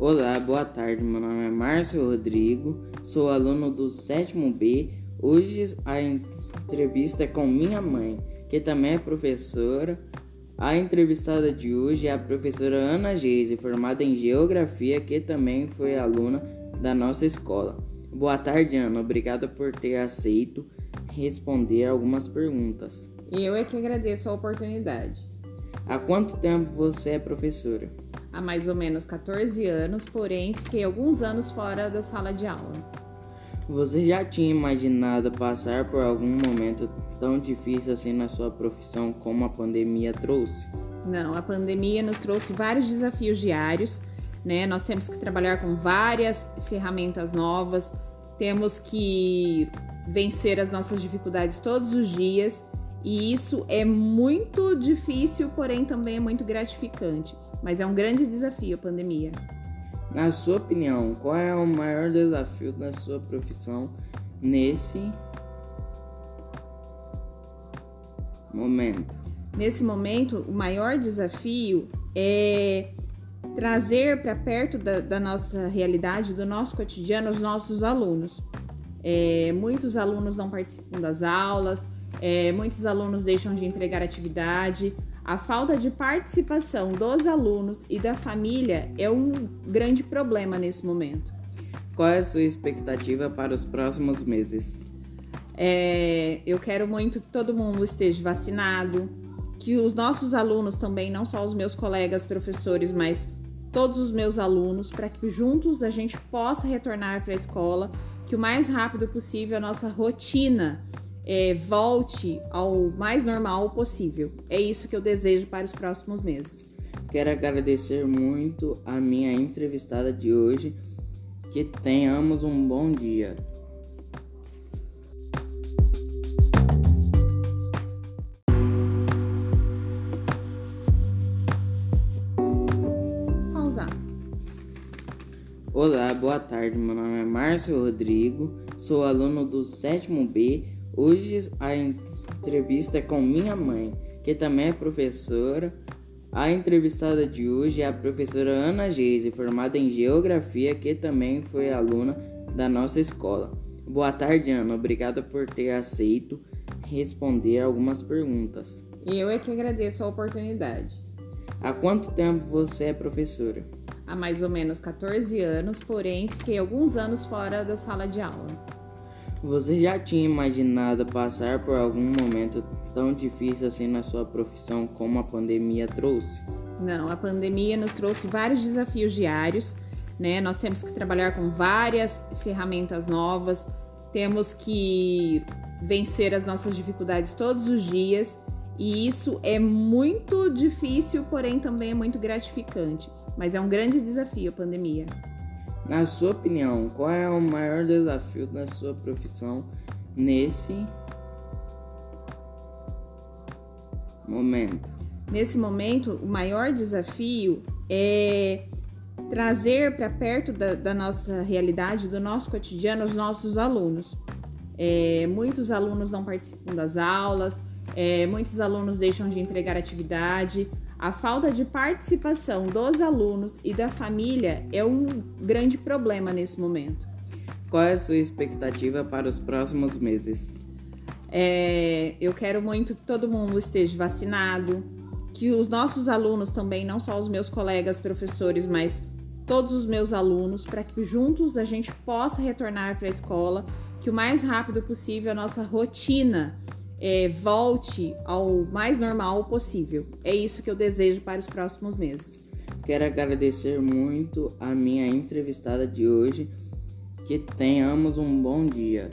Olá, boa tarde. Meu nome é Márcio Rodrigo, sou aluno do sétimo B. Hoje a entrevista é com minha mãe, que também é professora. A entrevistada de hoje é a professora Ana Geise, formada em Geografia, que também foi aluna da nossa escola. Boa tarde, Ana. Obrigada por ter aceito responder algumas perguntas. Eu é que agradeço a oportunidade. Há quanto tempo você é professora? Há mais ou menos 14 anos, porém fiquei alguns anos fora da sala de aula. Você já tinha imaginado passar por algum momento tão difícil assim na sua profissão como a pandemia trouxe? Não, a pandemia nos trouxe vários desafios diários, né? Nós temos que trabalhar com várias ferramentas novas, temos que vencer as nossas dificuldades todos os dias e isso é muito difícil, porém também é muito gratificante. Mas é um grande desafio a pandemia. Na sua opinião, qual é o maior desafio da sua profissão nesse momento? Nesse momento, o maior desafio é trazer para perto da, da, nossa realidade, do nosso cotidiano, os nossos alunos. É, muitos alunos não participam das aulas, é, muitos alunos deixam de entregar atividade. A falta de participação dos alunos e da família é um grande problema nesse momento. Qual é a sua expectativa para os próximos meses? É, eu quero muito que todo mundo esteja vacinado, que os nossos alunos também, não só os meus colegas professores, mas todos os meus alunos, para que juntos a gente possa retornar para a escola, que o mais rápido possível a nossa rotina é, volte ao mais normal possível. É isso que eu desejo para os próximos meses. Quero agradecer muito a minha entrevistada de hoje. Que tenhamos um bom dia. Olá, boa tarde. Meu nome é Márcio Rodrigo, sou aluno do sétimo B Hoje a entrevista é com minha mãe, que também é professora. A entrevistada de hoje é a professora Ana Geise, formada em Geografia, que também foi aluna da nossa escola. Boa tarde, Ana. Obrigada por ter aceito responder algumas perguntas. Eu é que agradeço a oportunidade. Há quanto tempo você é professora? Há mais ou menos 14 anos, porém fiquei alguns anos fora da sala de aula. Você já tinha imaginado passar por algum momento tão difícil assim na sua profissão como a pandemia trouxe? Não, a pandemia nos trouxe vários desafios diários, né? Nós temos que trabalhar com várias ferramentas novas, temos que vencer as nossas dificuldades todos os dias, e isso é muito difícil, porém também é muito gratificante. Mas é um grande desafio a pandemia. Na sua opinião, qual é o maior desafio da sua profissão nesse momento? Nesse momento, o maior desafio é trazer para perto da, da, nossa realidade, do nosso cotidiano, os nossos alunos. É, muitos alunos não participam das aulas, é, muitos alunos deixam de entregar atividade. A falta de participação dos alunos e da família é um grande problema nesse momento. Qual é a sua expectativa para os próximos meses? É, eu quero muito que todo mundo esteja vacinado, que os nossos alunos também, não só os meus colegas professores, mas todos os meus alunos, para que juntos a gente possa retornar para a escola, que o mais rápido possível a nossa rotina é, volte ao mais normal possível. É isso que eu desejo para os próximos meses. Quero agradecer muito a minha entrevistada de hoje. Que tenhamos um bom dia.